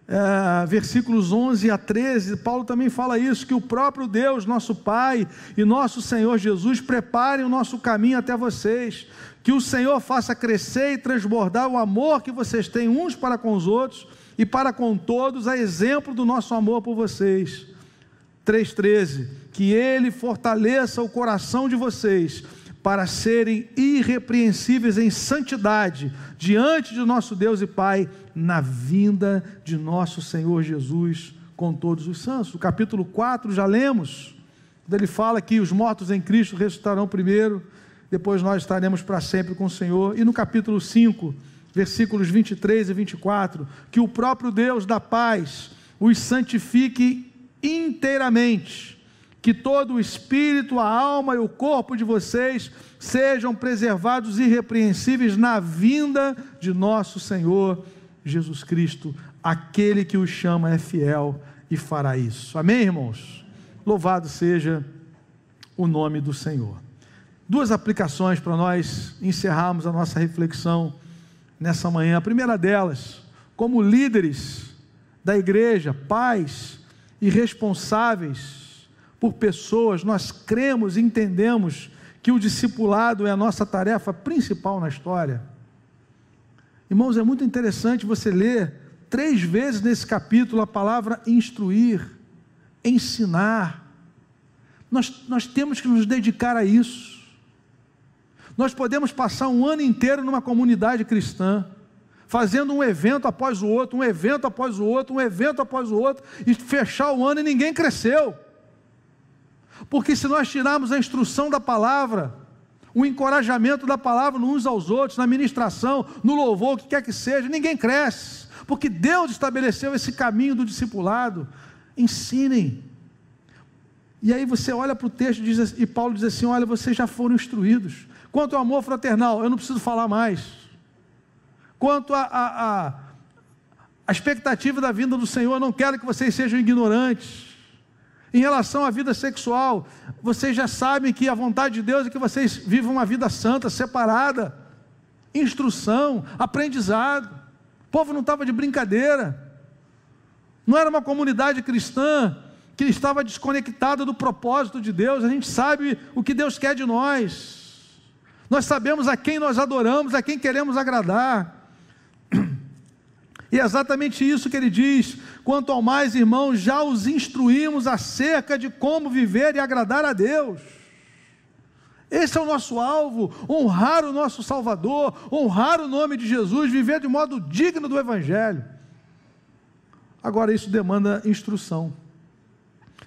é, versículos 11 a 13, Paulo também fala isso: que o próprio Deus, nosso Pai e nosso Senhor Jesus preparem o nosso caminho até vocês, que o Senhor faça crescer e transbordar o amor que vocês têm uns para com os outros e para com todos, a exemplo do nosso amor por vocês. 3,13: Que Ele fortaleça o coração de vocês para serem irrepreensíveis em santidade diante de nosso Deus e Pai, na vinda de nosso Senhor Jesus com todos os santos. O capítulo 4 já lemos, quando ele fala que os mortos em Cristo ressuscitarão primeiro, depois nós estaremos para sempre com o Senhor. E no capítulo 5, versículos 23 e 24, que o próprio Deus da paz os santifique inteiramente que todo o espírito, a alma e o corpo de vocês sejam preservados irrepreensíveis na vinda de nosso Senhor Jesus Cristo. Aquele que os chama é fiel e fará isso. Amém, irmãos? Louvado seja o nome do Senhor. Duas aplicações para nós encerrarmos a nossa reflexão nessa manhã. A primeira delas, como líderes da igreja, pais e responsáveis por pessoas, nós cremos e entendemos que o discipulado é a nossa tarefa principal na história. Irmãos, é muito interessante você ler três vezes nesse capítulo a palavra instruir, ensinar. Nós, nós temos que nos dedicar a isso. Nós podemos passar um ano inteiro numa comunidade cristã, fazendo um evento após o outro, um evento após o outro, um evento após o outro, e fechar o ano e ninguém cresceu. Porque se nós tirarmos a instrução da palavra, o encorajamento da palavra uns aos outros, na ministração, no louvor, o que quer que seja, ninguém cresce. Porque Deus estabeleceu esse caminho do discipulado. Ensinem. E aí você olha para o texto e, diz, e Paulo diz assim: Olha, vocês já foram instruídos. Quanto ao amor fraternal, eu não preciso falar mais. Quanto a, a, a, a expectativa da vinda do Senhor, eu não quero que vocês sejam ignorantes. Em relação à vida sexual, vocês já sabem que a vontade de Deus é que vocês vivam uma vida santa, separada. Instrução, aprendizado. O povo não estava de brincadeira. Não era uma comunidade cristã que estava desconectada do propósito de Deus. A gente sabe o que Deus quer de nós. Nós sabemos a quem nós adoramos, a quem queremos agradar. E é exatamente isso que ele diz: quanto ao mais, irmãos, já os instruímos acerca de como viver e agradar a Deus. Esse é o nosso alvo: honrar o nosso Salvador, honrar o nome de Jesus, viver de modo digno do Evangelho. Agora, isso demanda instrução,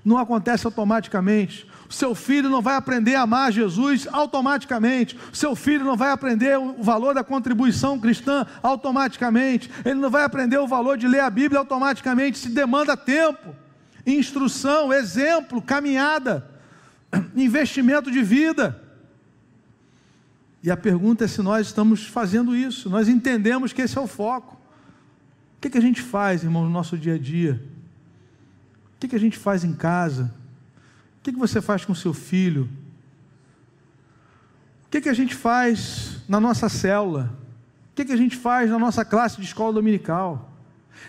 não acontece automaticamente. Seu filho não vai aprender a amar Jesus automaticamente. Seu filho não vai aprender o valor da contribuição cristã automaticamente. Ele não vai aprender o valor de ler a Bíblia automaticamente. Se demanda tempo, instrução, exemplo, caminhada, investimento de vida. E a pergunta é se nós estamos fazendo isso. Nós entendemos que esse é o foco. O que, que a gente faz, irmão, no nosso dia a dia? O que, que a gente faz em casa? O que, você faz com seu filho? O que, a gente faz na nossa célula? O que a gente faz na nossa classe de escola dominical?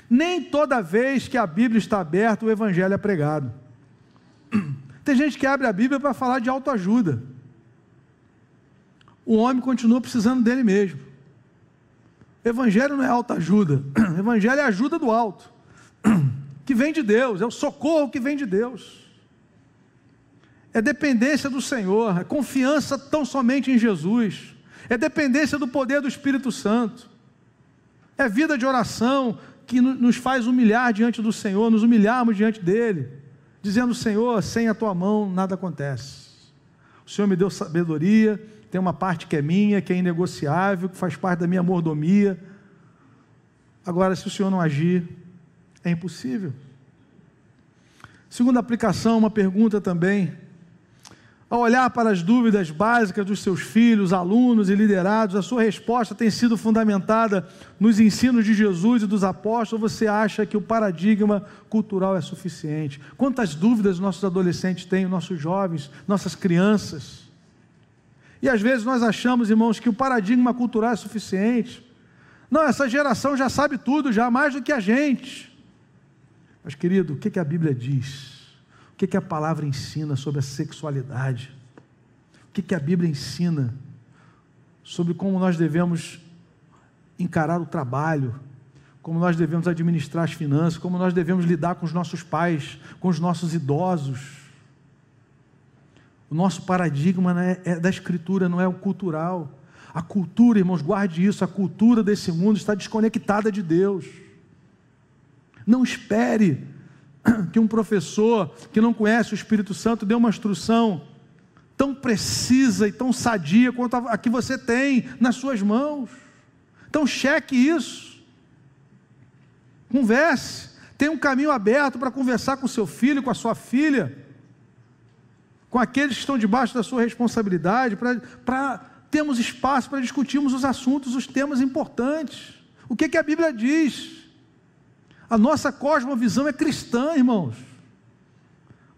Nem toda vez que a Bíblia está aberta, o Evangelho é pregado. Tem gente que abre a Bíblia para falar de autoajuda. O homem continua precisando dele mesmo. Evangelho não é autoajuda. Evangelho é ajuda do alto, que vem de Deus, é o socorro que vem de Deus é dependência do Senhor, é confiança tão somente em Jesus, é dependência do poder do Espírito Santo, é vida de oração que nos faz humilhar diante do Senhor, nos humilharmos diante dEle, dizendo: Senhor, sem a tua mão nada acontece. O Senhor me deu sabedoria, tem uma parte que é minha, que é inegociável, que faz parte da minha mordomia. Agora, se o Senhor não agir, é impossível. Segunda aplicação, uma pergunta também ao olhar para as dúvidas básicas dos seus filhos, alunos e liderados, a sua resposta tem sido fundamentada nos ensinos de Jesus e dos apóstolos, você acha que o paradigma cultural é suficiente? Quantas dúvidas nossos adolescentes têm, nossos jovens, nossas crianças? E às vezes nós achamos, irmãos, que o paradigma cultural é suficiente. Não, essa geração já sabe tudo, já mais do que a gente. Mas, querido, o que a Bíblia diz? Que, que a palavra ensina sobre a sexualidade? O que, que a Bíblia ensina sobre como nós devemos encarar o trabalho, como nós devemos administrar as finanças, como nós devemos lidar com os nossos pais, com os nossos idosos. O nosso paradigma é, é da escritura, não é o cultural. A cultura, irmãos, guarde isso, a cultura desse mundo está desconectada de Deus. Não espere que um professor que não conhece o Espírito Santo dê uma instrução tão precisa e tão sadia quanto a que você tem nas suas mãos. Então cheque isso. Converse. Tem um caminho aberto para conversar com seu filho, com a sua filha, com aqueles que estão debaixo da sua responsabilidade, para termos espaço para discutirmos os assuntos, os temas importantes. O que, que a Bíblia diz? A nossa cosmovisão é cristã, irmãos.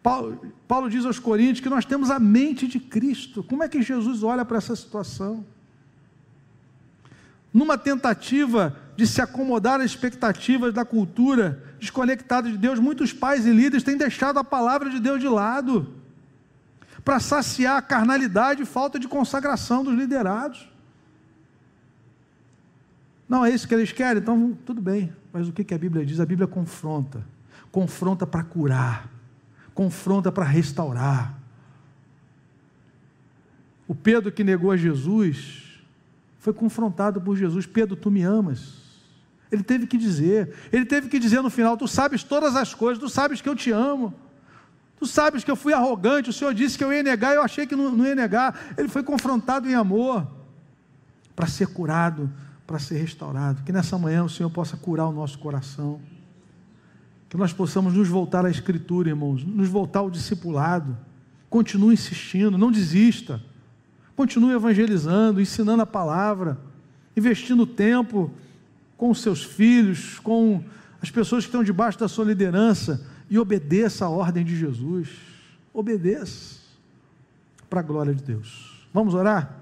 Paulo, Paulo, diz aos Coríntios que nós temos a mente de Cristo. Como é que Jesus olha para essa situação? Numa tentativa de se acomodar às expectativas da cultura desconectada de Deus, muitos pais e líderes têm deixado a palavra de Deus de lado para saciar a carnalidade e falta de consagração dos liderados. Não é isso que eles querem? Então, tudo bem. Mas o que, a Bíblia diz? A Bíblia confronta. Confronta para curar. Confronta para restaurar. O Pedro que negou a Jesus foi confrontado por Jesus: Pedro, tu me amas. Ele teve que dizer, ele teve que dizer no final: Tu sabes todas as coisas, tu sabes que eu te amo. Tu sabes que eu fui arrogante, o Senhor disse que eu ia negar, eu achei que não, não ia negar. Ele foi confrontado em amor para ser curado, para ser restaurado. Que nessa manhã o Senhor possa curar o nosso coração. Que nós possamos nos voltar à Escritura, irmãos, nos voltar ao discipulado. Continue insistindo, não desista. Continue evangelizando, ensinando a palavra, investindo tempo com os seus filhos, com as pessoas que estão debaixo da sua liderança e obedeça a ordem de Jesus. Obedeça para a glória de Deus. Vamos orar?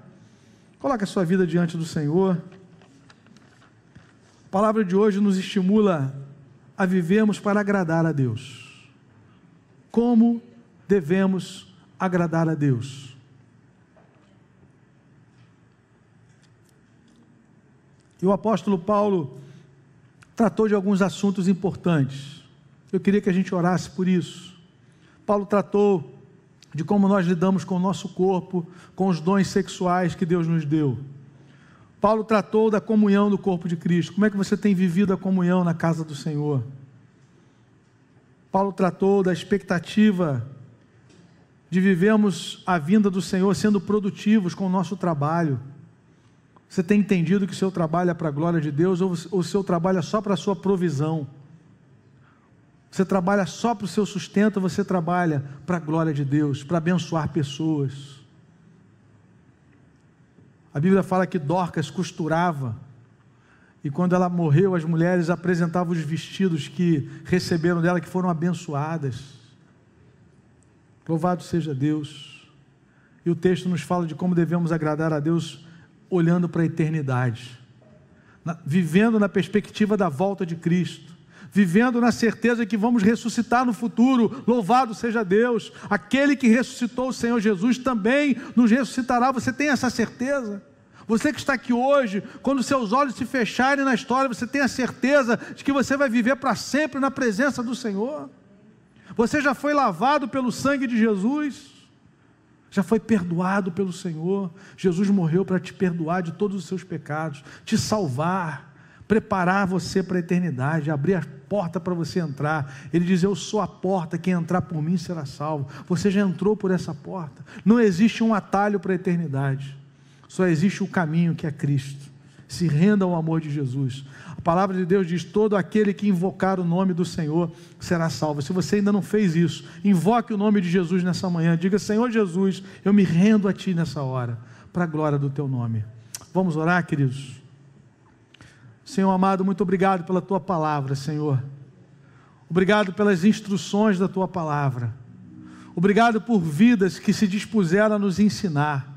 Coloque a sua vida diante do Senhor. A palavra de hoje nos estimula a vivermos para agradar a Deus. Como devemos agradar a Deus? E o apóstolo Paulo tratou de alguns assuntos importantes. Eu queria que a gente orasse por isso. Paulo tratou de como nós lidamos com o nosso corpo, com os dons sexuais que Deus nos deu. Paulo tratou da comunhão do corpo de Cristo. Como é que você tem vivido a comunhão na casa do Senhor? Paulo tratou da expectativa de vivermos a vinda do Senhor sendo produtivos com o nosso trabalho. Você tem entendido que o seu trabalho é para a glória de Deus ou o seu trabalho é só para a sua provisão? Você trabalha só para o seu sustento, você trabalha para a glória de Deus, para abençoar pessoas. A Bíblia fala que Dorcas costurava, e quando ela morreu, as mulheres apresentavam os vestidos que receberam dela, que foram abençoadas. Louvado seja Deus. E o texto nos fala de como devemos agradar a Deus olhando para a eternidade, vivendo na perspectiva da volta de Cristo vivendo na certeza que vamos ressuscitar no futuro. Louvado seja Deus! Aquele que ressuscitou o Senhor Jesus também nos ressuscitará. Você tem essa certeza? Você que está aqui hoje, quando seus olhos se fecharem na história, você tem a certeza de que você vai viver para sempre na presença do Senhor? Você já foi lavado pelo sangue de Jesus? Já foi perdoado pelo Senhor? Jesus morreu para te perdoar de todos os seus pecados, te salvar preparar você para a eternidade, abrir a porta para você entrar. Ele diz: Eu sou a porta, quem entrar por mim será salvo. Você já entrou por essa porta. Não existe um atalho para a eternidade, só existe o caminho que é Cristo. Se renda ao amor de Jesus. A palavra de Deus diz: Todo aquele que invocar o nome do Senhor será salvo. Se você ainda não fez isso, invoque o nome de Jesus nessa manhã. Diga: Senhor Jesus, eu me rendo a Ti nessa hora, para a glória do Teu nome. Vamos orar, queridos? Senhor amado, muito obrigado pela tua palavra, Senhor. Obrigado pelas instruções da tua palavra. Obrigado por vidas que se dispuseram a nos ensinar.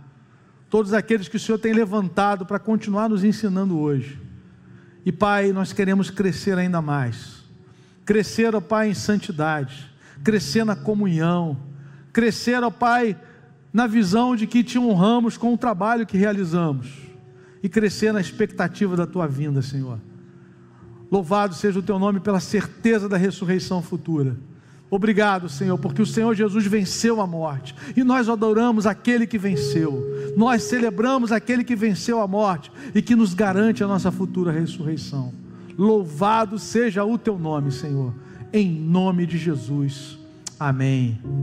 Todos aqueles que o Senhor tem levantado para continuar nos ensinando hoje. E Pai, nós queremos crescer ainda mais. crescer, ó Pai, em santidade, crescer na comunhão, crescer, ó Pai, na visão de que te honramos com o trabalho que realizamos e crescer na expectativa da tua vinda, Senhor. Louvado seja o teu nome pela certeza da ressurreição futura. Obrigado, Senhor, porque o Senhor Jesus venceu a morte e nós adoramos aquele que venceu. Nós celebramos aquele que venceu a morte e que nos garante a nossa futura ressurreição. Louvado seja o teu nome, Senhor, em nome de Jesus. Amém.